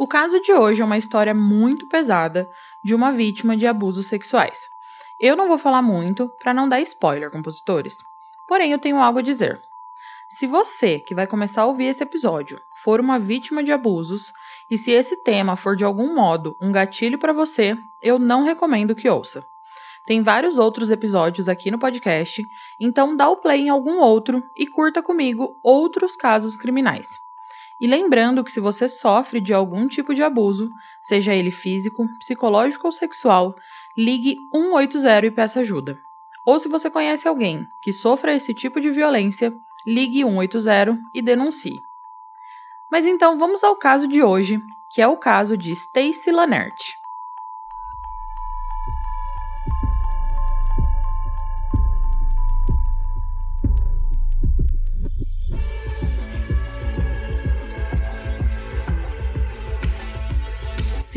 O caso de hoje é uma história muito pesada de uma vítima de abusos sexuais. Eu não vou falar muito para não dar spoiler, compositores. Porém, eu tenho algo a dizer. Se você, que vai começar a ouvir esse episódio, for uma vítima de abusos e se esse tema for de algum modo um gatilho para você, eu não recomendo que ouça. Tem vários outros episódios aqui no podcast, então dá o play em algum outro e curta comigo outros casos criminais. E lembrando que se você sofre de algum tipo de abuso, seja ele físico, psicológico ou sexual, ligue 180 e peça ajuda. Ou se você conhece alguém que sofra esse tipo de violência, ligue 180 e denuncie. Mas então vamos ao caso de hoje, que é o caso de Stacy Lanert.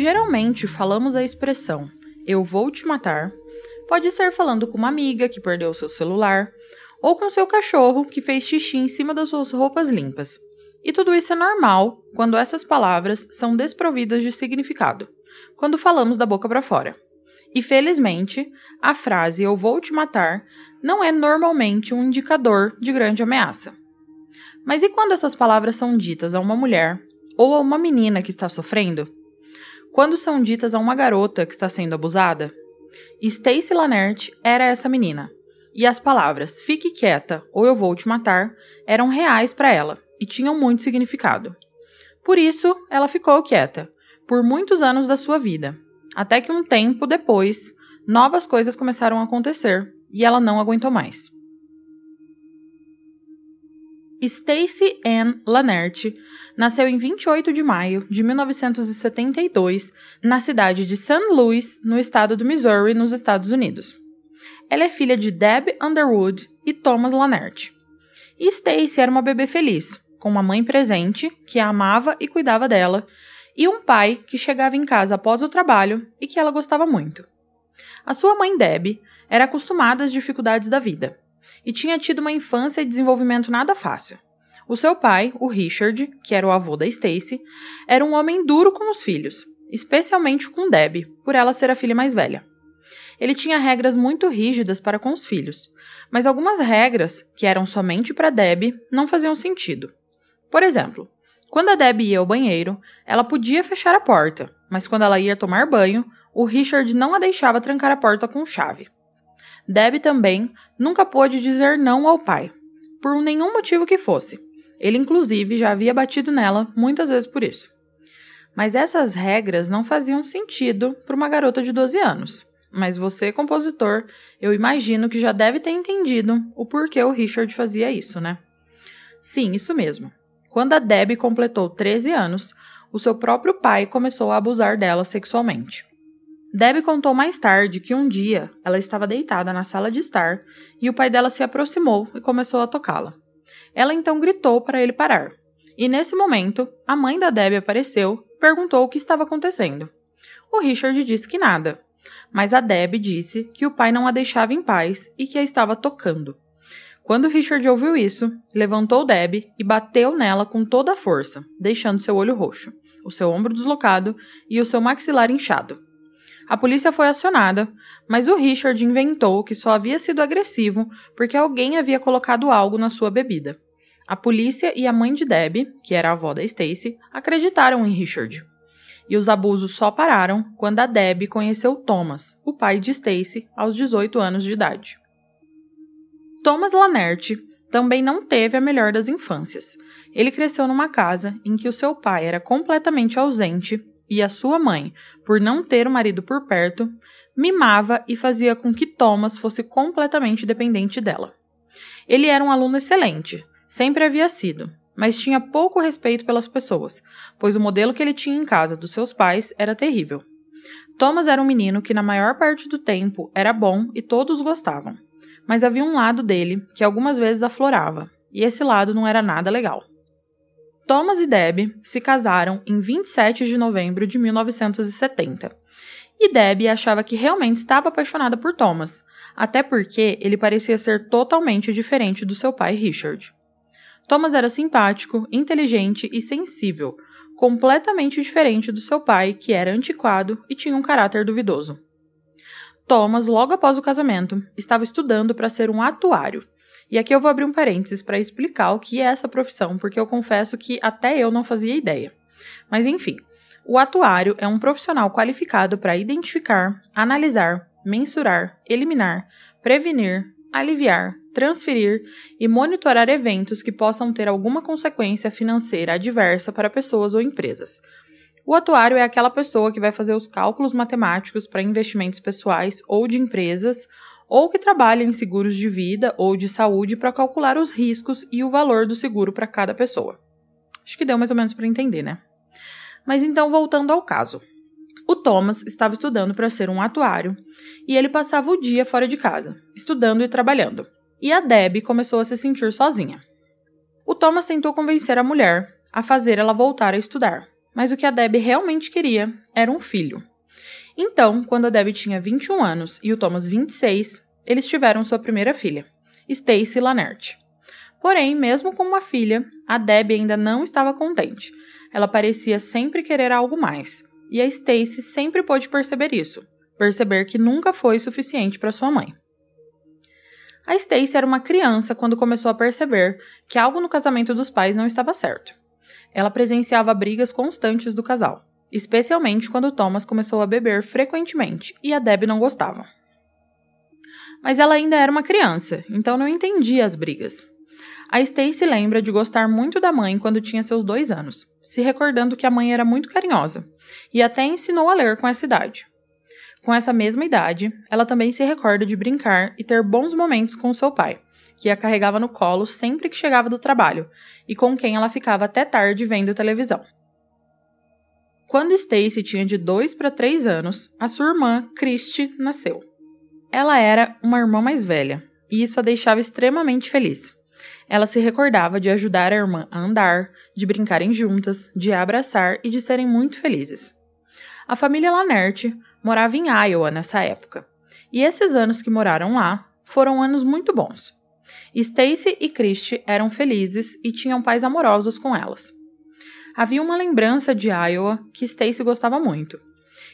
Geralmente falamos a expressão eu vou te matar, pode ser falando com uma amiga que perdeu seu celular, ou com seu cachorro que fez xixi em cima das suas roupas limpas. E tudo isso é normal quando essas palavras são desprovidas de significado, quando falamos da boca para fora. E felizmente, a frase eu vou te matar não é normalmente um indicador de grande ameaça. Mas e quando essas palavras são ditas a uma mulher ou a uma menina que está sofrendo? Quando são ditas a uma garota que está sendo abusada? Stacy Lanert era essa menina, e as palavras fique quieta ou eu vou te matar eram reais para ela e tinham muito significado. Por isso, ela ficou quieta, por muitos anos da sua vida, até que um tempo depois, novas coisas começaram a acontecer e ela não aguentou mais. Stacy Ann Lanert nasceu em 28 de maio de 1972 na cidade de St. Louis, no estado do Missouri, nos Estados Unidos. Ela é filha de Deb Underwood e Thomas Lanert. Stacy era uma bebê feliz, com uma mãe presente que a amava e cuidava dela, e um pai que chegava em casa após o trabalho e que ela gostava muito. A sua mãe Deb era acostumada às dificuldades da vida e tinha tido uma infância e desenvolvimento nada fácil. O seu pai, o Richard, que era o avô da Stacy, era um homem duro com os filhos, especialmente com Deb, por ela ser a filha mais velha. Ele tinha regras muito rígidas para com os filhos, mas algumas regras, que eram somente para Deb, não faziam sentido. Por exemplo, quando a Deb ia ao banheiro, ela podia fechar a porta, mas quando ela ia tomar banho, o Richard não a deixava trancar a porta com chave. Deb também nunca pôde dizer não ao pai, por nenhum motivo que fosse. Ele, inclusive, já havia batido nela muitas vezes por isso. Mas essas regras não faziam sentido para uma garota de 12 anos. Mas você, compositor, eu imagino que já deve ter entendido o porquê o Richard fazia isso, né? Sim, isso mesmo. Quando a Debbie completou 13 anos, o seu próprio pai começou a abusar dela sexualmente. Debbie contou mais tarde que um dia ela estava deitada na sala de estar e o pai dela se aproximou e começou a tocá-la. Ela então gritou para ele parar. E nesse momento, a mãe da Debbie apareceu, perguntou o que estava acontecendo. O Richard disse que nada, mas a Debbie disse que o pai não a deixava em paz e que a estava tocando. Quando Richard ouviu isso, levantou Deb e bateu nela com toda a força, deixando seu olho roxo, o seu ombro deslocado e o seu maxilar inchado. A polícia foi acionada, mas o Richard inventou que só havia sido agressivo porque alguém havia colocado algo na sua bebida. A polícia e a mãe de Deb, que era a avó da Stacy, acreditaram em Richard. E os abusos só pararam quando a Deb conheceu Thomas, o pai de Stacy, aos 18 anos de idade. Thomas Lanert também não teve a melhor das infâncias. Ele cresceu numa casa em que o seu pai era completamente ausente e a sua mãe, por não ter o marido por perto, mimava e fazia com que Thomas fosse completamente dependente dela. Ele era um aluno excelente, sempre havia sido, mas tinha pouco respeito pelas pessoas, pois o modelo que ele tinha em casa dos seus pais era terrível. Thomas era um menino que, na maior parte do tempo, era bom e todos gostavam, mas havia um lado dele que algumas vezes aflorava, e esse lado não era nada legal. Thomas e Deb se casaram em 27 de novembro de 1970. E Deb achava que realmente estava apaixonada por Thomas, até porque ele parecia ser totalmente diferente do seu pai Richard. Thomas era simpático, inteligente e sensível, completamente diferente do seu pai, que era antiquado e tinha um caráter duvidoso. Thomas, logo após o casamento, estava estudando para ser um atuário e aqui eu vou abrir um parênteses para explicar o que é essa profissão, porque eu confesso que até eu não fazia ideia. Mas enfim, o atuário é um profissional qualificado para identificar, analisar, mensurar, eliminar, prevenir, aliviar, transferir e monitorar eventos que possam ter alguma consequência financeira adversa para pessoas ou empresas. O atuário é aquela pessoa que vai fazer os cálculos matemáticos para investimentos pessoais ou de empresas ou que trabalha em seguros de vida ou de saúde para calcular os riscos e o valor do seguro para cada pessoa. Acho que deu mais ou menos para entender, né? Mas então, voltando ao caso. O Thomas estava estudando para ser um atuário e ele passava o dia fora de casa, estudando e trabalhando. E a Deb começou a se sentir sozinha. O Thomas tentou convencer a mulher a fazer ela voltar a estudar, mas o que a Deb realmente queria era um filho. Então, quando a Debbie tinha 21 anos e o Thomas 26, eles tiveram sua primeira filha, Stacy Lanert. Porém, mesmo com uma filha, a Debbie ainda não estava contente. Ela parecia sempre querer algo mais, e a Stacy sempre pôde perceber isso, perceber que nunca foi suficiente para sua mãe. A Stacy era uma criança quando começou a perceber que algo no casamento dos pais não estava certo. Ela presenciava brigas constantes do casal especialmente quando Thomas começou a beber frequentemente e a Deb não gostava. Mas ela ainda era uma criança, então não entendia as brigas. A Stacy lembra de gostar muito da mãe quando tinha seus dois anos, se recordando que a mãe era muito carinhosa e até ensinou a ler com essa idade. Com essa mesma idade, ela também se recorda de brincar e ter bons momentos com seu pai, que a carregava no colo sempre que chegava do trabalho e com quem ela ficava até tarde vendo televisão. Quando Stacy tinha de 2 para 3 anos, a sua irmã, Christy, nasceu. Ela era uma irmã mais velha, e isso a deixava extremamente feliz. Ela se recordava de ajudar a irmã a andar, de brincarem juntas, de abraçar e de serem muito felizes. A família Lanert morava em Iowa nessa época, e esses anos que moraram lá foram anos muito bons. Stacy e Christy eram felizes e tinham pais amorosos com elas. Havia uma lembrança de Iowa que Stacy gostava muito.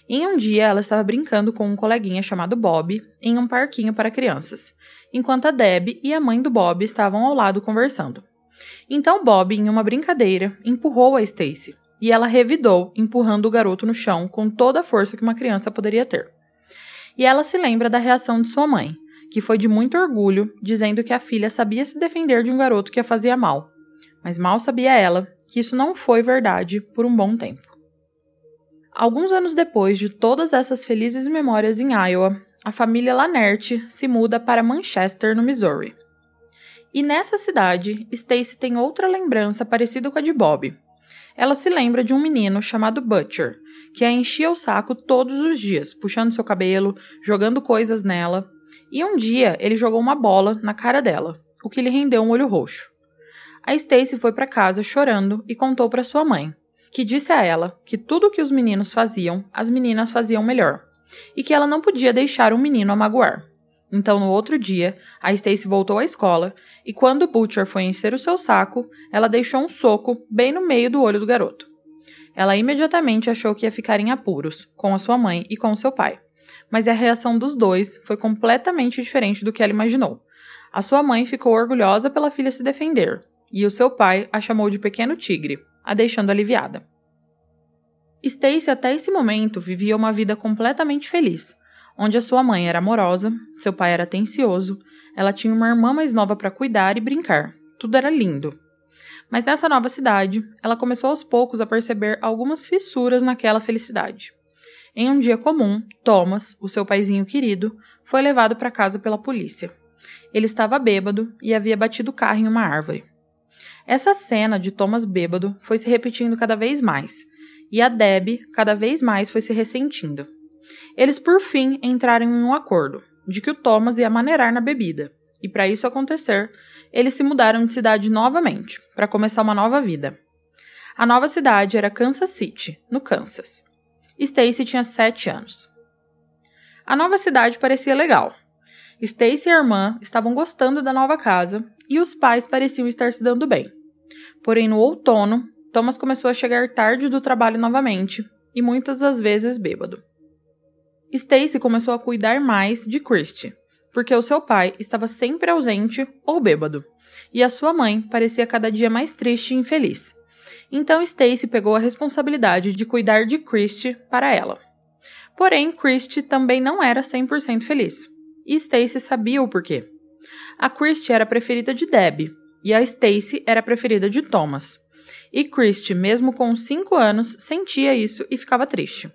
Em um dia, ela estava brincando com um coleguinha chamado Bob em um parquinho para crianças, enquanto a Deb e a mãe do Bob estavam ao lado conversando. Então Bob, em uma brincadeira, empurrou a Stacy, e ela revidou, empurrando o garoto no chão com toda a força que uma criança poderia ter. E ela se lembra da reação de sua mãe, que foi de muito orgulho, dizendo que a filha sabia se defender de um garoto que a fazia mal. Mas mal sabia ela que isso não foi verdade por um bom tempo. Alguns anos depois de todas essas felizes memórias em Iowa, a família Lanert se muda para Manchester, no Missouri. E nessa cidade, Stacy tem outra lembrança parecida com a de Bob. Ela se lembra de um menino chamado Butcher, que a enchia o saco todos os dias, puxando seu cabelo, jogando coisas nela, e um dia ele jogou uma bola na cara dela, o que lhe rendeu um olho roxo. A Stacy foi para casa chorando e contou para sua mãe, que disse a ela que tudo o que os meninos faziam, as meninas faziam melhor, e que ela não podia deixar o menino a magoar. Então, no outro dia, a Stacy voltou à escola e quando Butcher foi encher o seu saco, ela deixou um soco bem no meio do olho do garoto. Ela imediatamente achou que ia ficar em apuros, com a sua mãe e com seu pai. Mas a reação dos dois foi completamente diferente do que ela imaginou. A sua mãe ficou orgulhosa pela filha se defender, e o seu pai a chamou de pequeno tigre, a deixando aliviada. Stacy até esse momento vivia uma vida completamente feliz, onde a sua mãe era amorosa, seu pai era atencioso, ela tinha uma irmã mais nova para cuidar e brincar. Tudo era lindo. Mas nessa nova cidade, ela começou aos poucos a perceber algumas fissuras naquela felicidade. Em um dia comum, Thomas, o seu paizinho querido, foi levado para casa pela polícia. Ele estava bêbado e havia batido o carro em uma árvore. Essa cena de Thomas bêbado foi se repetindo cada vez mais, e a Deb cada vez mais foi se ressentindo. Eles por fim entraram em um acordo de que o Thomas ia maneirar na bebida, e para isso acontecer, eles se mudaram de cidade novamente, para começar uma nova vida. A nova cidade era Kansas City, no Kansas. Stacy tinha sete anos. A nova cidade parecia legal. Stacy e a irmã estavam gostando da nova casa e os pais pareciam estar se dando bem. Porém, no outono, Thomas começou a chegar tarde do trabalho novamente e muitas das vezes bêbado. Stacy começou a cuidar mais de Christie, porque o seu pai estava sempre ausente ou bêbado, e a sua mãe parecia cada dia mais triste e infeliz. Então Stacy pegou a responsabilidade de cuidar de Christie para ela. Porém, Christie também não era 100% feliz, e Stacy sabia o porquê. A Christie era preferida de Deb, e a Stacy era a preferida de Thomas. E Christie, mesmo com 5 anos, sentia isso e ficava triste.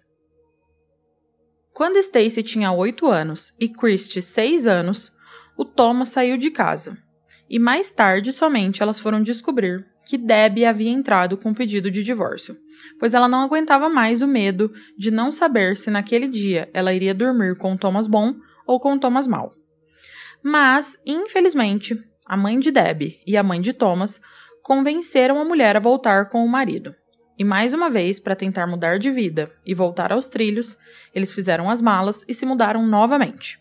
Quando Stacy tinha 8 anos e Christie 6 anos, o Thomas saiu de casa. E mais tarde somente elas foram descobrir que Debbie havia entrado com pedido de divórcio, pois ela não aguentava mais o medo de não saber se naquele dia ela iria dormir com Thomas bom ou com Thomas mal. Mas, infelizmente, a mãe de Debbie e a mãe de Thomas convenceram a mulher a voltar com o marido. E mais uma vez, para tentar mudar de vida e voltar aos trilhos, eles fizeram as malas e se mudaram novamente.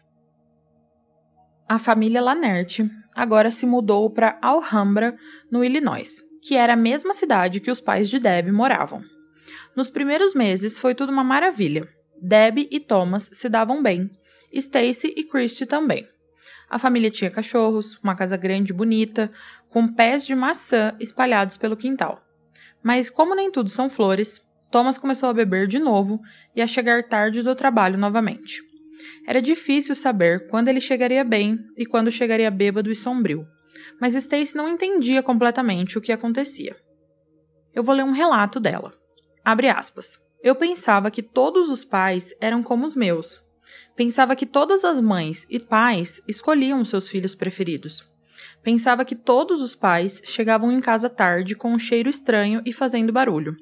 A família Lanerte agora se mudou para Alhambra, no Illinois, que era a mesma cidade que os pais de Deb moravam. Nos primeiros meses foi tudo uma maravilha. Deb e Thomas se davam bem, Stacy e Christy também. A família tinha cachorros, uma casa grande e bonita, com pés de maçã espalhados pelo quintal. Mas, como nem tudo são flores, Thomas começou a beber de novo e a chegar tarde do trabalho novamente. Era difícil saber quando ele chegaria bem e quando chegaria bêbado e sombrio, mas Stacy não entendia completamente o que acontecia. Eu vou ler um relato dela. Abre aspas. Eu pensava que todos os pais eram como os meus. Pensava que todas as mães e pais escolhiam seus filhos preferidos. Pensava que todos os pais chegavam em casa tarde com um cheiro estranho e fazendo barulho.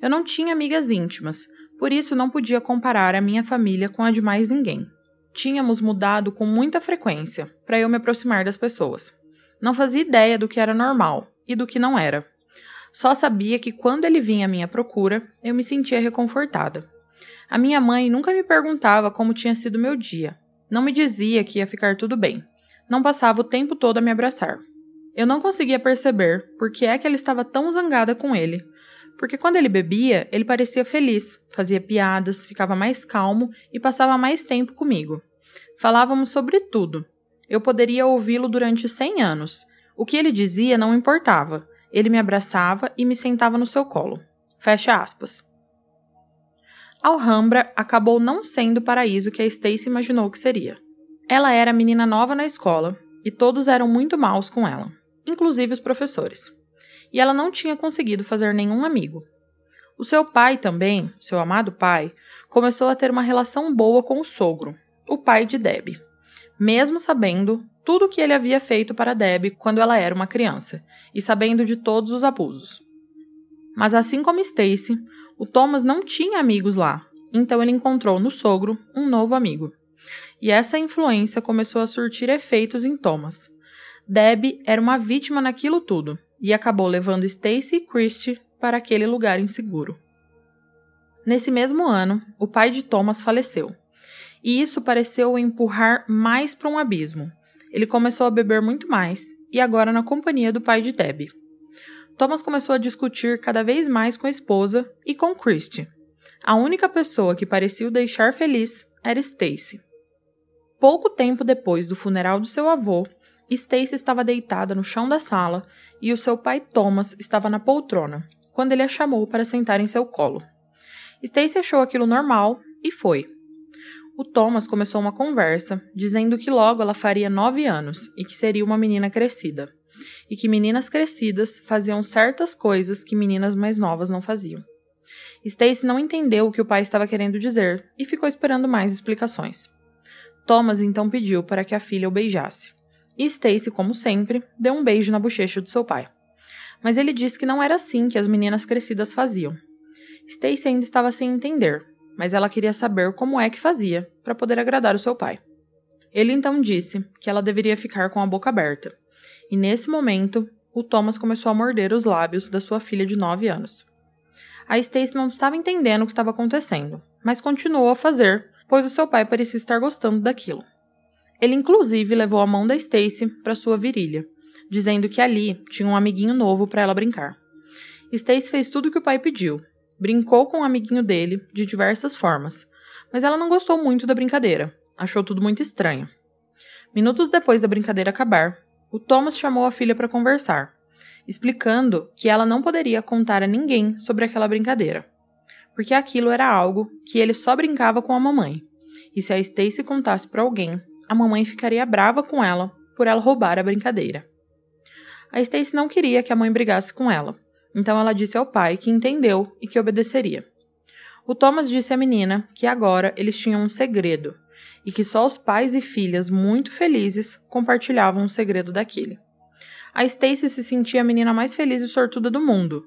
Eu não tinha amigas íntimas, por isso não podia comparar a minha família com a de mais ninguém. Tínhamos mudado com muita frequência para eu me aproximar das pessoas. Não fazia ideia do que era normal e do que não era. Só sabia que quando ele vinha à minha procura, eu me sentia reconfortada. A minha mãe nunca me perguntava como tinha sido meu dia. Não me dizia que ia ficar tudo bem não passava o tempo todo a me abraçar. Eu não conseguia perceber por que é que ela estava tão zangada com ele, porque quando ele bebia, ele parecia feliz, fazia piadas, ficava mais calmo e passava mais tempo comigo. Falávamos sobre tudo. Eu poderia ouvi-lo durante cem anos. O que ele dizia não importava. Ele me abraçava e me sentava no seu colo. Fecha aspas. Alhambra acabou não sendo o paraíso que a Stacy imaginou que seria. Ela era menina nova na escola e todos eram muito maus com ela, inclusive os professores. E ela não tinha conseguido fazer nenhum amigo. O seu pai também, seu amado pai, começou a ter uma relação boa com o sogro, o pai de Deb, mesmo sabendo tudo o que ele havia feito para Deb quando ela era uma criança e sabendo de todos os abusos. Mas assim como Stacy, o Thomas não tinha amigos lá, então ele encontrou no sogro um novo amigo e essa influência começou a surtir efeitos em Thomas. Deb era uma vítima naquilo tudo e acabou levando Stacy e Christie para aquele lugar inseguro. Nesse mesmo ano, o pai de Thomas faleceu, e isso pareceu o empurrar mais para um abismo. Ele começou a beber muito mais, e agora na companhia do pai de Debbie. Thomas começou a discutir cada vez mais com a esposa e com Christie. A única pessoa que parecia o deixar feliz era Stacy. Pouco tempo depois do funeral do seu avô, Stacy estava deitada no chão da sala e o seu pai Thomas estava na poltrona, quando ele a chamou para sentar em seu colo. Stacy achou aquilo normal e foi. O Thomas começou uma conversa, dizendo que logo ela faria nove anos e que seria uma menina crescida, e que meninas crescidas faziam certas coisas que meninas mais novas não faziam. Stacy não entendeu o que o pai estava querendo dizer e ficou esperando mais explicações. Thomas então pediu para que a filha o beijasse. E Stacy, como sempre, deu um beijo na bochecha do seu pai. Mas ele disse que não era assim que as meninas crescidas faziam. Stacy ainda estava sem entender, mas ela queria saber como é que fazia para poder agradar o seu pai. Ele então disse que ela deveria ficar com a boca aberta. E nesse momento, o Thomas começou a morder os lábios da sua filha de 9 anos. A Stacy não estava entendendo o que estava acontecendo, mas continuou a fazer, pois o seu pai parecia estar gostando daquilo. Ele inclusive levou a mão da Stacy para sua virilha, dizendo que ali tinha um amiguinho novo para ela brincar. Stacy fez tudo o que o pai pediu. Brincou com o amiguinho dele de diversas formas, mas ela não gostou muito da brincadeira. Achou tudo muito estranho. Minutos depois da brincadeira acabar, o Thomas chamou a filha para conversar, explicando que ela não poderia contar a ninguém sobre aquela brincadeira, porque aquilo era algo que ele só brincava com a mamãe. E se a Stacy contasse para alguém, a mamãe ficaria brava com ela por ela roubar a brincadeira. A Stacy não queria que a mãe brigasse com ela, então ela disse ao pai que entendeu e que obedeceria. O Thomas disse à menina que agora eles tinham um segredo e que só os pais e filhas muito felizes compartilhavam o segredo daquele. A Stacy se sentia a menina mais feliz e sortuda do mundo,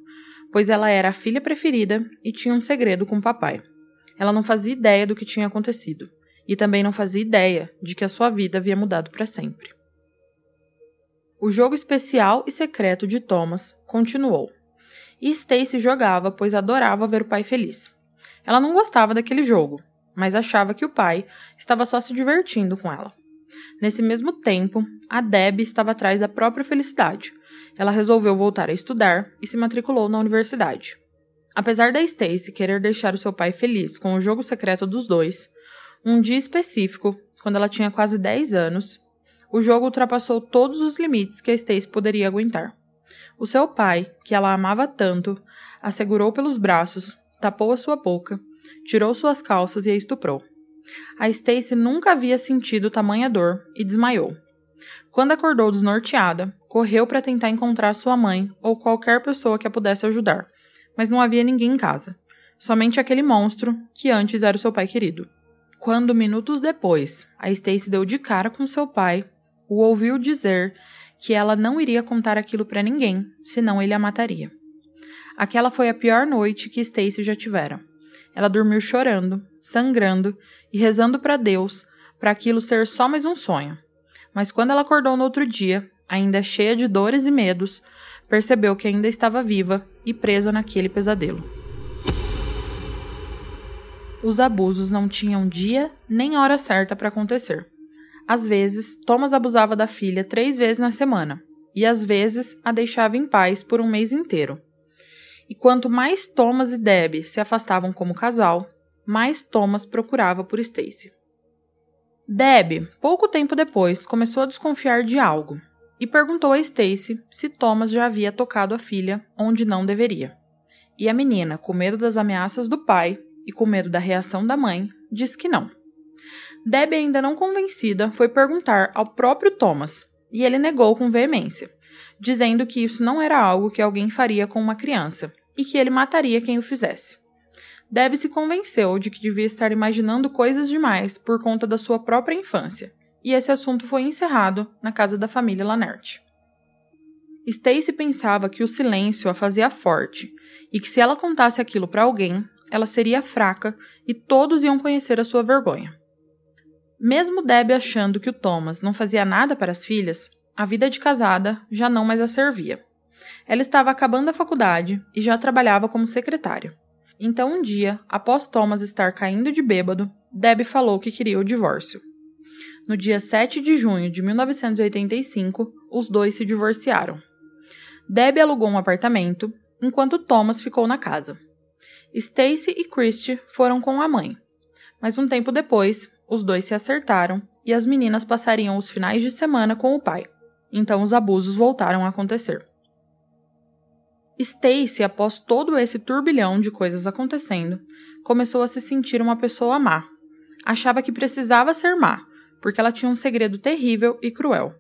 pois ela era a filha preferida e tinha um segredo com o papai. Ela não fazia ideia do que tinha acontecido e também não fazia ideia de que a sua vida havia mudado para sempre. O jogo especial e secreto de Thomas continuou. E Stacy jogava, pois adorava ver o pai feliz. Ela não gostava daquele jogo, mas achava que o pai estava só se divertindo com ela. Nesse mesmo tempo, a Deb estava atrás da própria felicidade. Ela resolveu voltar a estudar e se matriculou na universidade. Apesar da Stacy querer deixar o seu pai feliz com o jogo secreto dos dois, um dia específico, quando ela tinha quase 10 anos, o jogo ultrapassou todos os limites que a Stacy poderia aguentar. O seu pai, que ela amava tanto, a segurou pelos braços, tapou a sua boca, tirou suas calças e a estuprou. A Stacy nunca havia sentido tamanha dor e desmaiou. Quando acordou desnorteada, correu para tentar encontrar sua mãe ou qualquer pessoa que a pudesse ajudar, mas não havia ninguém em casa. Somente aquele monstro que antes era o seu pai querido. Quando, minutos depois, a Stacy deu de cara com seu pai, o ouviu dizer que ela não iria contar aquilo para ninguém, senão ele a mataria. Aquela foi a pior noite que Stacy já tivera. Ela dormiu chorando, sangrando e rezando para Deus para aquilo ser só mais um sonho. Mas quando ela acordou no outro dia, ainda cheia de dores e medos, percebeu que ainda estava viva e presa naquele pesadelo os abusos não tinham dia nem hora certa para acontecer. Às vezes, Thomas abusava da filha três vezes na semana, e às vezes a deixava em paz por um mês inteiro. E quanto mais Thomas e Deb se afastavam como casal, mais Thomas procurava por Stacy. Deb, pouco tempo depois, começou a desconfiar de algo e perguntou a Stacy se Thomas já havia tocado a filha onde não deveria. E a menina, com medo das ameaças do pai, e com medo da reação da mãe, disse que não. Debbie, ainda não convencida, foi perguntar ao próprio Thomas, e ele negou com veemência, dizendo que isso não era algo que alguém faria com uma criança e que ele mataria quem o fizesse. Debbie se convenceu de que devia estar imaginando coisas demais por conta da sua própria infância, e esse assunto foi encerrado na casa da família Lanert. Stacy pensava que o silêncio a fazia forte e que se ela contasse aquilo para alguém, ela seria fraca e todos iam conhecer a sua vergonha. Mesmo Debbie achando que o Thomas não fazia nada para as filhas, a vida de casada já não mais a servia. Ela estava acabando a faculdade e já trabalhava como secretária. Então, um dia, após Thomas estar caindo de bêbado, Deb falou que queria o divórcio. No dia 7 de junho de 1985, os dois se divorciaram. Deb alugou um apartamento, enquanto Thomas ficou na casa. Stacy e Christy foram com a mãe, mas um tempo depois, os dois se acertaram e as meninas passariam os finais de semana com o pai. Então os abusos voltaram a acontecer. Stacy, após todo esse turbilhão de coisas acontecendo, começou a se sentir uma pessoa má. Achava que precisava ser má, porque ela tinha um segredo terrível e cruel.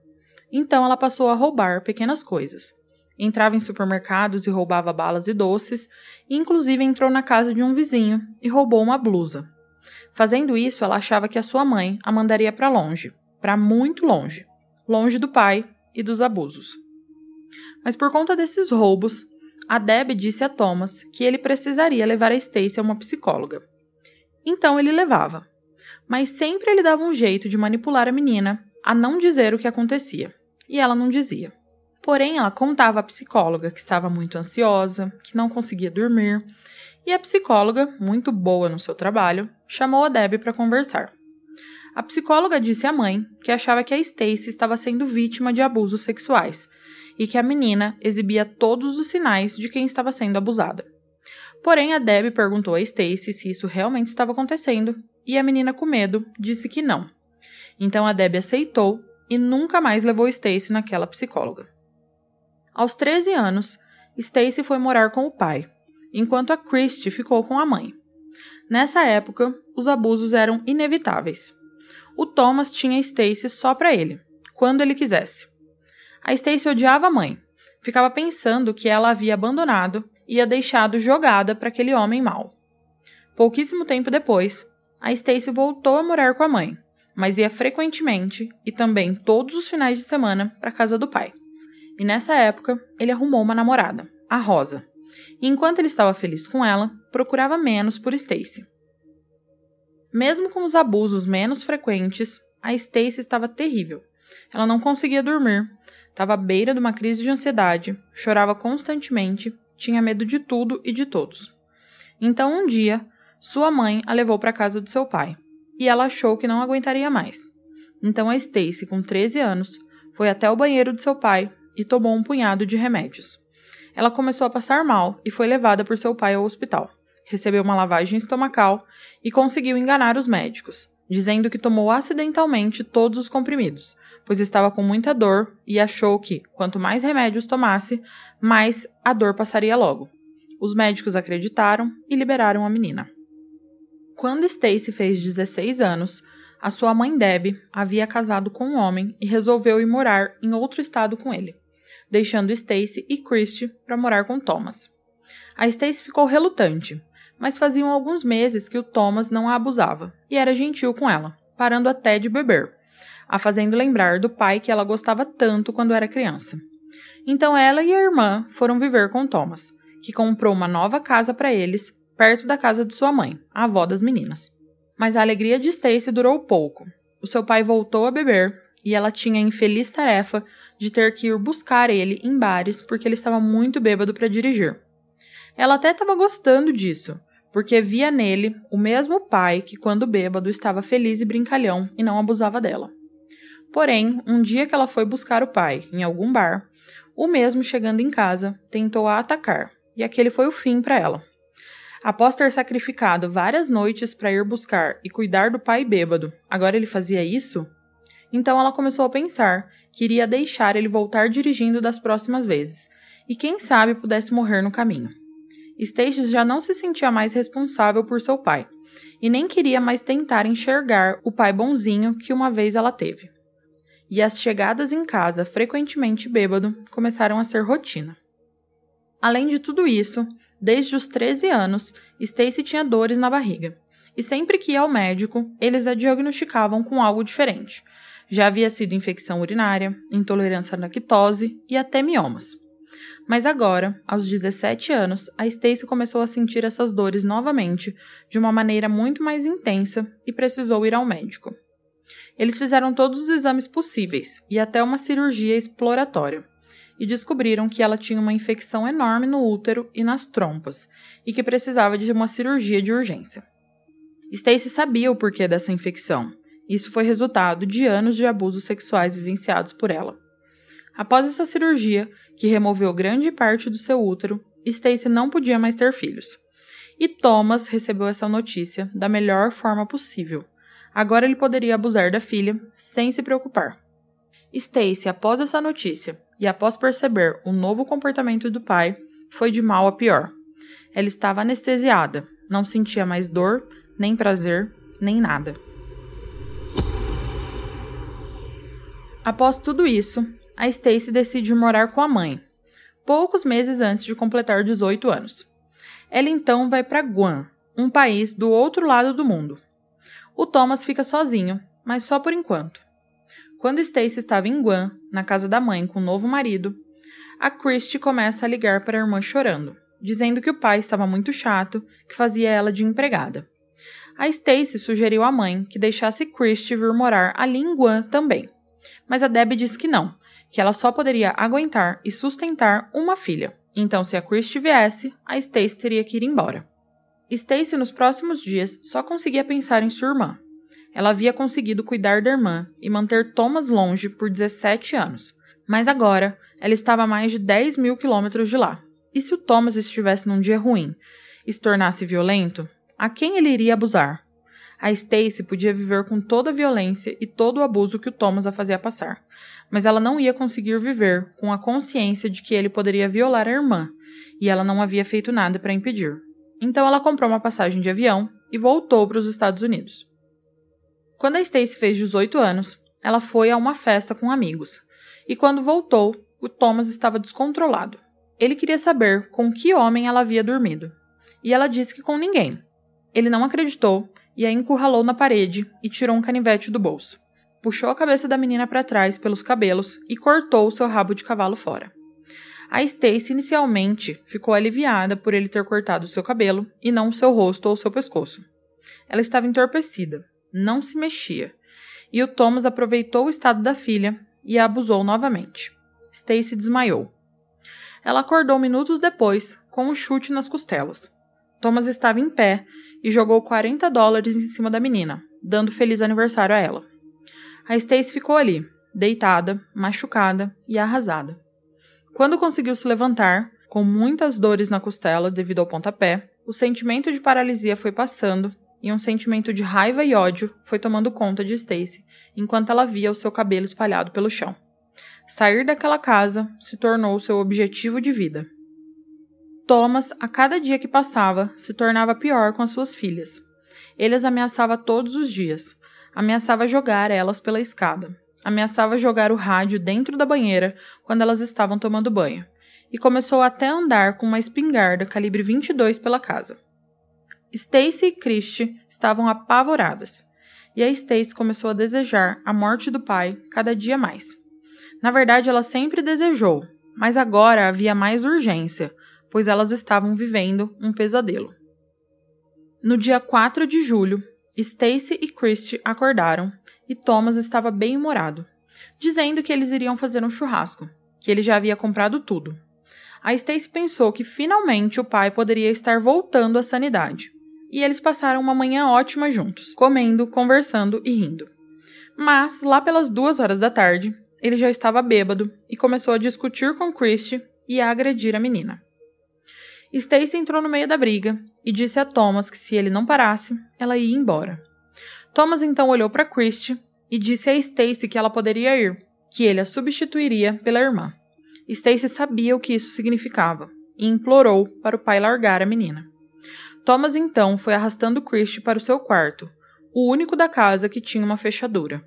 Então ela passou a roubar pequenas coisas. Entrava em supermercados e roubava balas e doces, e inclusive entrou na casa de um vizinho e roubou uma blusa. Fazendo isso, ela achava que a sua mãe a mandaria para longe, para muito longe, longe do pai e dos abusos. Mas por conta desses roubos, a Deb disse a Thomas que ele precisaria levar a Stacy a uma psicóloga. Então ele levava, mas sempre ele dava um jeito de manipular a menina a não dizer o que acontecia, e ela não dizia. Porém, ela contava à psicóloga que estava muito ansiosa, que não conseguia dormir, e a psicóloga, muito boa no seu trabalho, chamou a Deb para conversar. A psicóloga disse à mãe que achava que a Stacy estava sendo vítima de abusos sexuais e que a menina exibia todos os sinais de quem estava sendo abusada. Porém, a Deb perguntou a Stacy se isso realmente estava acontecendo e a menina, com medo, disse que não. Então a Deb aceitou e nunca mais levou Stacy naquela psicóloga. Aos 13 anos, Stacy foi morar com o pai, enquanto a Christie ficou com a mãe. Nessa época, os abusos eram inevitáveis. O Thomas tinha Stacy só para ele, quando ele quisesse. A Stacy odiava a mãe. Ficava pensando que ela havia abandonado e a deixado jogada para aquele homem mau. Pouquíssimo tempo depois, a Stacy voltou a morar com a mãe, mas ia frequentemente e também todos os finais de semana para casa do pai. E nessa época, ele arrumou uma namorada, a Rosa. E enquanto ele estava feliz com ela, procurava menos por Stacy. Mesmo com os abusos menos frequentes, a Stacy estava terrível. Ela não conseguia dormir, Estava à beira de uma crise de ansiedade, chorava constantemente, tinha medo de tudo e de todos. Então, um dia, sua mãe a levou para casa do seu pai, e ela achou que não aguentaria mais. Então, a Stacy, com 13 anos, foi até o banheiro de seu pai e tomou um punhado de remédios. Ela começou a passar mal e foi levada por seu pai ao hospital. Recebeu uma lavagem estomacal e conseguiu enganar os médicos, dizendo que tomou acidentalmente todos os comprimidos, pois estava com muita dor e achou que, quanto mais remédios tomasse, mais a dor passaria logo. Os médicos acreditaram e liberaram a menina. Quando Stacy fez 16 anos, a sua mãe Deb havia casado com um homem e resolveu ir morar em outro estado com ele, deixando Stacy e Christy para morar com Thomas. A Stacy ficou relutante, mas faziam alguns meses que o Thomas não a abusava e era gentil com ela, parando até de beber, a fazendo lembrar do pai que ela gostava tanto quando era criança. Então ela e a irmã foram viver com Thomas, que comprou uma nova casa para eles, perto da casa de sua mãe, a avó das meninas. Mas a alegria de Stacy durou pouco. O seu pai voltou a beber e ela tinha a infeliz tarefa de ter que ir buscar ele em bares porque ele estava muito bêbado para dirigir. Ela até estava gostando disso, porque via nele o mesmo pai que, quando bêbado, estava feliz e brincalhão e não abusava dela. Porém, um dia que ela foi buscar o pai em algum bar, o mesmo chegando em casa tentou a atacar, e aquele foi o fim para ela. Após ter sacrificado várias noites para ir buscar e cuidar do pai bêbado, agora ele fazia isso? Então ela começou a pensar que iria deixar ele voltar dirigindo das próximas vezes, e quem sabe pudesse morrer no caminho. Stacy já não se sentia mais responsável por seu pai, e nem queria mais tentar enxergar o pai bonzinho que uma vez ela teve e as chegadas em casa, frequentemente bêbado, começaram a ser rotina. Além de tudo isso, desde os 13 anos, Stacy tinha dores na barriga, e sempre que ia ao médico, eles a diagnosticavam com algo diferente. Já havia sido infecção urinária, intolerância à lactose e até miomas. Mas agora, aos 17 anos, a Stacy começou a sentir essas dores novamente, de uma maneira muito mais intensa, e precisou ir ao médico. Eles fizeram todos os exames possíveis e até uma cirurgia exploratória. e descobriram que ela tinha uma infecção enorme no útero e nas trompas e que precisava de uma cirurgia de urgência. Stacy sabia o porquê dessa infecção. Isso foi resultado de anos de abusos sexuais vivenciados por ela. Após essa cirurgia, que removeu grande parte do seu útero, Stacy não podia mais ter filhos. E Thomas recebeu essa notícia da melhor forma possível. Agora ele poderia abusar da filha sem se preocupar. Stacy, após essa notícia e após perceber o novo comportamento do pai, foi de mal a pior. Ela estava anestesiada, não sentia mais dor, nem prazer, nem nada. Após tudo isso, a Stacy decide morar com a mãe, poucos meses antes de completar 18 anos. Ela então vai para Guam, um país do outro lado do mundo. O Thomas fica sozinho, mas só por enquanto. Quando Stacy estava em Guam, na casa da mãe com o novo marido, a Christie começa a ligar para a irmã chorando, dizendo que o pai estava muito chato, que fazia ela de empregada. A Stacy sugeriu à mãe que deixasse Christie vir morar ali em Guam também. Mas a Debbie disse que não, que ela só poderia aguentar e sustentar uma filha. Então, se a Christie viesse, a Stacy teria que ir embora. Stacy, nos próximos dias, só conseguia pensar em sua irmã. Ela havia conseguido cuidar da irmã e manter Thomas longe por 17 anos, mas agora ela estava a mais de 10 mil quilômetros de lá. E se o Thomas estivesse num dia ruim e se tornasse violento, a quem ele iria abusar? A Stacy podia viver com toda a violência e todo o abuso que o Thomas a fazia passar, mas ela não ia conseguir viver com a consciência de que ele poderia violar a irmã, e ela não havia feito nada para impedir. Então ela comprou uma passagem de avião e voltou para os Estados Unidos. Quando a Stacy fez 18 anos, ela foi a uma festa com amigos, e quando voltou, o Thomas estava descontrolado. Ele queria saber com que homem ela havia dormido, e ela disse que com ninguém. Ele não acreditou e a encurralou na parede e tirou um canivete do bolso. Puxou a cabeça da menina para trás pelos cabelos e cortou seu rabo de cavalo fora. A Stacy inicialmente ficou aliviada por ele ter cortado seu cabelo e não seu rosto ou seu pescoço. Ela estava entorpecida, não se mexia, e o Thomas aproveitou o estado da filha e a abusou novamente. Stacy desmaiou. Ela acordou minutos depois, com um chute nas costelas. Thomas estava em pé e jogou 40 dólares em cima da menina, dando feliz aniversário a ela. A Stacy ficou ali, deitada, machucada e arrasada. Quando conseguiu se levantar, com muitas dores na costela devido ao pontapé, o sentimento de paralisia foi passando e um sentimento de raiva e ódio foi tomando conta de Stacy enquanto ela via o seu cabelo espalhado pelo chão. Sair daquela casa se tornou seu objetivo de vida. Thomas, a cada dia que passava, se tornava pior com as suas filhas. Ele as ameaçava todos os dias. Ameaçava jogar elas pela escada. Ameaçava jogar o rádio dentro da banheira quando elas estavam tomando banho. E começou até a andar com uma espingarda calibre 22 pela casa. Stacy e Christie estavam apavoradas. E a Stacy começou a desejar a morte do pai cada dia mais. Na verdade, ela sempre desejou, mas agora havia mais urgência, pois elas estavam vivendo um pesadelo. No dia 4 de julho, Stacy e Christie acordaram e Thomas estava bem humorado, dizendo que eles iriam fazer um churrasco, que ele já havia comprado tudo. A Stacy pensou que finalmente o pai poderia estar voltando à sanidade, e eles passaram uma manhã ótima juntos, comendo, conversando e rindo. Mas, lá pelas duas horas da tarde, ele já estava bêbado e começou a discutir com Christie e a agredir a menina. Stacy entrou no meio da briga e disse a Thomas que se ele não parasse, ela ia embora. Thomas então olhou para Christie e disse a Stacy que ela poderia ir, que ele a substituiria pela irmã. Stacy sabia o que isso significava e implorou para o pai largar a menina. Thomas então foi arrastando Christie para o seu quarto, o único da casa que tinha uma fechadura.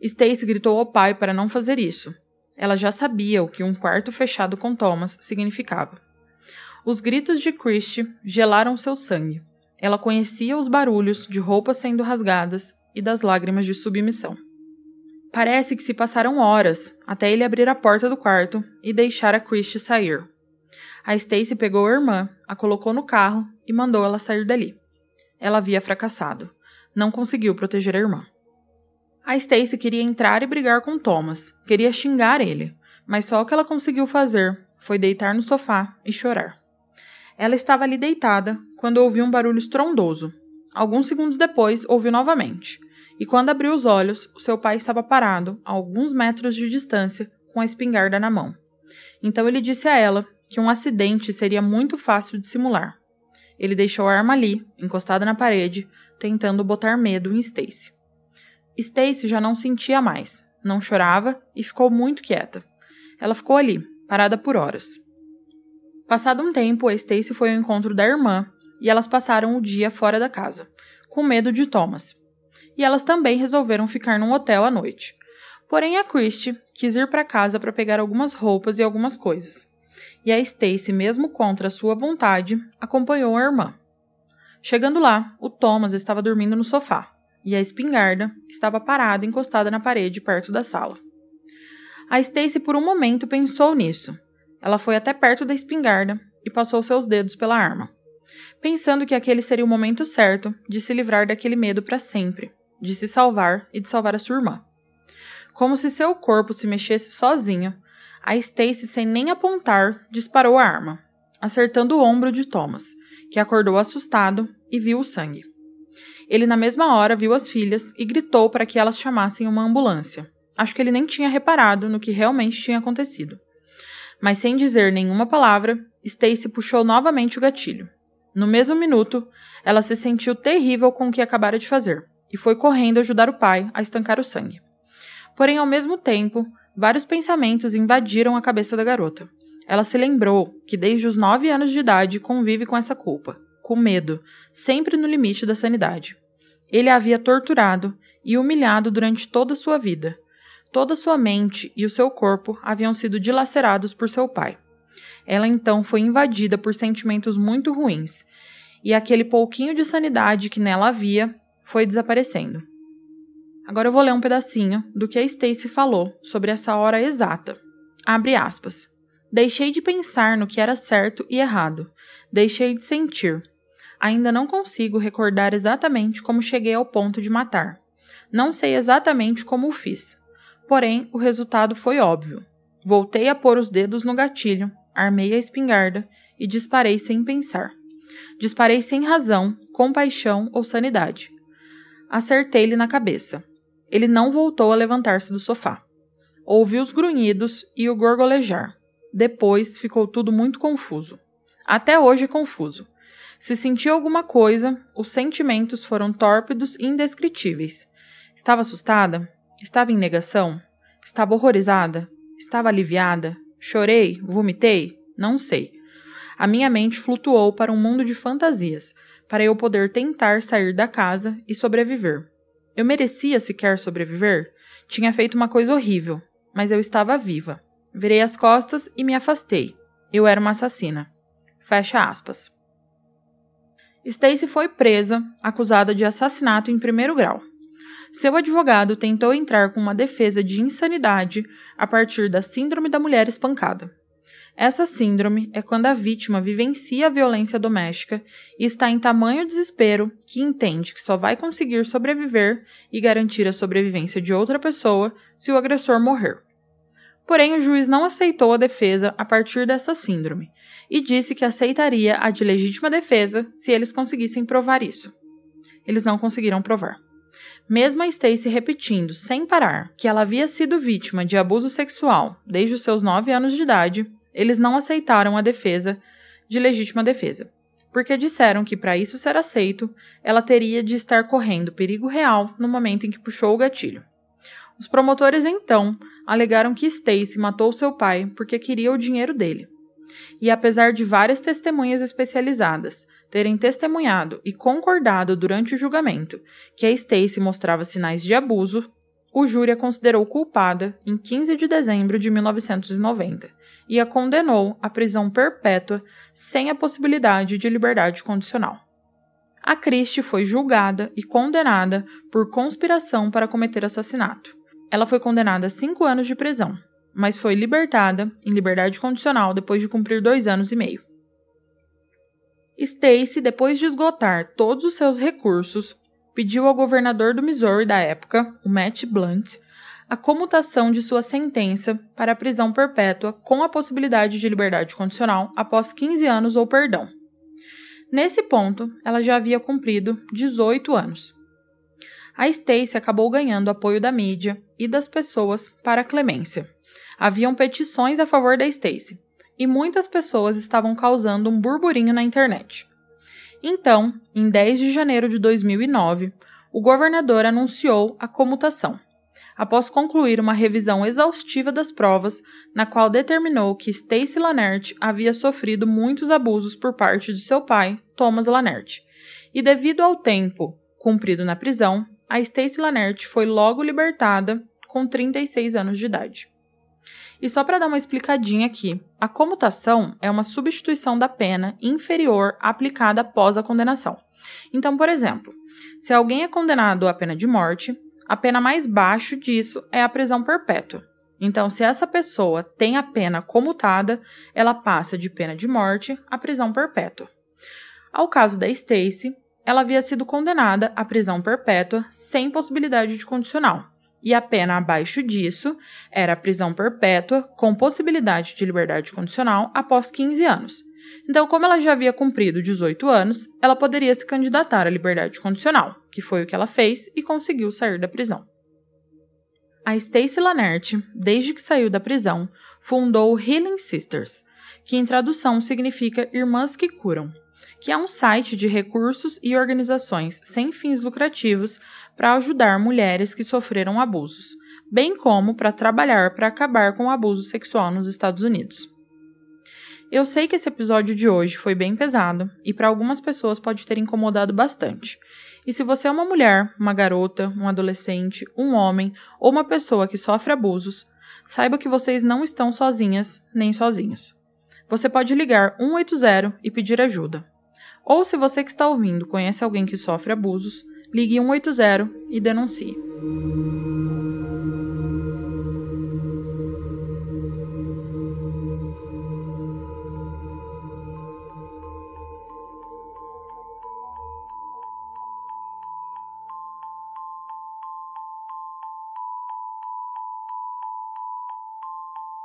Stacy gritou ao pai para não fazer isso. Ela já sabia o que um quarto fechado com Thomas significava. Os gritos de Christie gelaram seu sangue. Ela conhecia os barulhos de roupas sendo rasgadas e das lágrimas de submissão. Parece que se passaram horas até ele abrir a porta do quarto e deixar a Christie sair. A Stacy pegou a irmã, a colocou no carro e mandou ela sair dali. Ela havia fracassado. Não conseguiu proteger a irmã. A Stacy queria entrar e brigar com Thomas, queria xingar ele, mas só o que ela conseguiu fazer foi deitar no sofá e chorar. Ela estava ali deitada quando ouviu um barulho estrondoso. Alguns segundos depois, ouviu novamente. E quando abriu os olhos, o seu pai estava parado, a alguns metros de distância, com a espingarda na mão. Então ele disse a ela que um acidente seria muito fácil de simular. Ele deixou a arma ali, encostada na parede, tentando botar medo em Stacy. Stacy já não sentia mais, não chorava e ficou muito quieta. Ela ficou ali, parada por horas. Passado um tempo, a Stacy foi ao encontro da irmã e elas passaram o dia fora da casa, com medo de Thomas. E elas também resolveram ficar num hotel à noite. Porém, a Christie quis ir para casa para pegar algumas roupas e algumas coisas. E a Stacy, mesmo contra sua vontade, acompanhou a irmã. Chegando lá, o Thomas estava dormindo no sofá e a espingarda estava parada encostada na parede perto da sala. A Stacy por um momento pensou nisso, ela foi até perto da espingarda e passou seus dedos pela arma, pensando que aquele seria o momento certo de se livrar daquele medo para sempre, de se salvar e de salvar a sua irmã. Como se seu corpo se mexesse sozinho, a Stacy, sem nem apontar, disparou a arma, acertando o ombro de Thomas, que acordou assustado e viu o sangue. Ele, na mesma hora, viu as filhas e gritou para que elas chamassem uma ambulância. Acho que ele nem tinha reparado no que realmente tinha acontecido mas sem dizer nenhuma palavra, Stacy puxou novamente o gatilho. No mesmo minuto, ela se sentiu terrível com o que acabara de fazer e foi correndo ajudar o pai a estancar o sangue. Porém, ao mesmo tempo, vários pensamentos invadiram a cabeça da garota. Ela se lembrou que desde os nove anos de idade convive com essa culpa, com medo, sempre no limite da sanidade. Ele a havia torturado e humilhado durante toda a sua vida, Toda sua mente e o seu corpo haviam sido dilacerados por seu pai. Ela então foi invadida por sentimentos muito ruins, e aquele pouquinho de sanidade que nela havia foi desaparecendo. Agora eu vou ler um pedacinho do que a Stacy falou sobre essa hora exata. Abre aspas. Deixei de pensar no que era certo e errado. Deixei de sentir. Ainda não consigo recordar exatamente como cheguei ao ponto de matar. Não sei exatamente como o fiz. Porém, o resultado foi óbvio. Voltei a pôr os dedos no gatilho, armei a espingarda e disparei sem pensar. Disparei sem razão, compaixão ou sanidade. Acertei-lhe na cabeça. Ele não voltou a levantar-se do sofá. Ouvi os grunhidos e o gorgolejar. Depois ficou tudo muito confuso. Até hoje confuso. Se senti alguma coisa, os sentimentos foram tórpidos e indescritíveis. Estava assustada? Estava em negação? Estava horrorizada? Estava aliviada? Chorei? Vomitei? Não sei. A minha mente flutuou para um mundo de fantasias, para eu poder tentar sair da casa e sobreviver. Eu merecia sequer sobreviver? Tinha feito uma coisa horrível, mas eu estava viva. Virei as costas e me afastei. Eu era uma assassina. Fecha aspas. Stacy foi presa, acusada de assassinato em primeiro grau. Seu advogado tentou entrar com uma defesa de insanidade a partir da Síndrome da Mulher Espancada. Essa síndrome é quando a vítima vivencia a violência doméstica e está em tamanho desespero que entende que só vai conseguir sobreviver e garantir a sobrevivência de outra pessoa se o agressor morrer. Porém, o juiz não aceitou a defesa a partir dessa síndrome e disse que aceitaria a de legítima defesa se eles conseguissem provar isso. Eles não conseguiram provar. Mesmo a Stacy repetindo, sem parar, que ela havia sido vítima de abuso sexual desde os seus 9 anos de idade, eles não aceitaram a defesa de legítima defesa, porque disseram que para isso ser aceito, ela teria de estar correndo perigo real no momento em que puxou o gatilho. Os promotores então alegaram que Stacy matou seu pai porque queria o dinheiro dele. E apesar de várias testemunhas especializadas terem testemunhado e concordado durante o julgamento que a Stacy mostrava sinais de abuso, o júri a considerou culpada em 15 de dezembro de 1990 e a condenou à prisão perpétua sem a possibilidade de liberdade condicional. A Christie foi julgada e condenada por conspiração para cometer assassinato. Ela foi condenada a cinco anos de prisão, mas foi libertada em liberdade condicional depois de cumprir dois anos e meio. Stacy, depois de esgotar todos os seus recursos, pediu ao governador do Missouri da época, o Matt Blunt, a comutação de sua sentença para prisão perpétua com a possibilidade de liberdade condicional após 15 anos ou perdão. Nesse ponto, ela já havia cumprido 18 anos. A Stacy acabou ganhando apoio da mídia e das pessoas para a clemência. Haviam petições a favor da Stacy, e muitas pessoas estavam causando um burburinho na internet. Então, em 10 de janeiro de 2009, o governador anunciou a comutação, após concluir uma revisão exaustiva das provas, na qual determinou que Stacy Lanert havia sofrido muitos abusos por parte de seu pai, Thomas Lanert. E devido ao tempo cumprido na prisão, a Stacy Lanert foi logo libertada com 36 anos de idade. E só para dar uma explicadinha aqui, a comutação é uma substituição da pena inferior aplicada após a condenação. Então, por exemplo, se alguém é condenado à pena de morte, a pena mais baixa disso é a prisão perpétua. Então, se essa pessoa tem a pena comutada, ela passa de pena de morte à prisão perpétua. Ao caso da Stacy, ela havia sido condenada à prisão perpétua sem possibilidade de condicional e a pena abaixo disso era prisão perpétua com possibilidade de liberdade condicional após 15 anos. Então, como ela já havia cumprido 18 anos, ela poderia se candidatar à liberdade condicional, que foi o que ela fez e conseguiu sair da prisão. A Stacy Lanert, desde que saiu da prisão, fundou o Healing Sisters, que em tradução significa Irmãs que Curam, que é um site de recursos e organizações sem fins lucrativos para ajudar mulheres que sofreram abusos, bem como para trabalhar para acabar com o abuso sexual nos Estados Unidos. Eu sei que esse episódio de hoje foi bem pesado e para algumas pessoas pode ter incomodado bastante. E se você é uma mulher, uma garota, um adolescente, um homem ou uma pessoa que sofre abusos, saiba que vocês não estão sozinhas nem sozinhos. Você pode ligar 180 e pedir ajuda. Ou se você que está ouvindo conhece alguém que sofre abusos, ligue 180 e denuncie.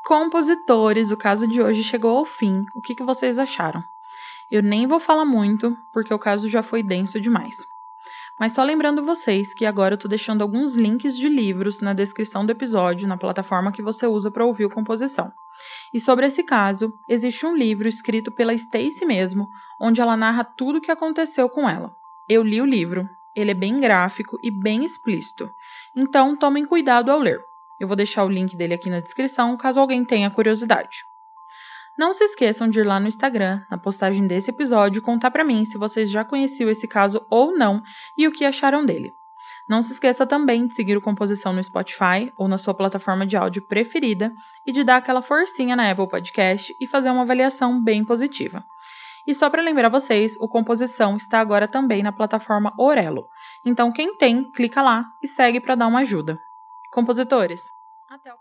Compositores, o caso de hoje chegou ao fim. O que, que vocês acharam? Eu nem vou falar muito, porque o caso já foi denso demais. Mas só lembrando vocês que agora eu tô deixando alguns links de livros na descrição do episódio, na plataforma que você usa para ouvir a composição. E sobre esse caso, existe um livro escrito pela Stacy mesmo, onde ela narra tudo o que aconteceu com ela. Eu li o livro, ele é bem gráfico e bem explícito, então tomem cuidado ao ler. Eu vou deixar o link dele aqui na descrição caso alguém tenha curiosidade. Não se esqueçam de ir lá no Instagram, na postagem desse episódio, contar para mim se vocês já conheciam esse caso ou não e o que acharam dele. Não se esqueça também de seguir o Composição no Spotify ou na sua plataforma de áudio preferida e de dar aquela forcinha na Apple Podcast e fazer uma avaliação bem positiva. E só para lembrar vocês, o Composição está agora também na plataforma Orelo. Então quem tem, clica lá e segue para dar uma ajuda. Compositores, até o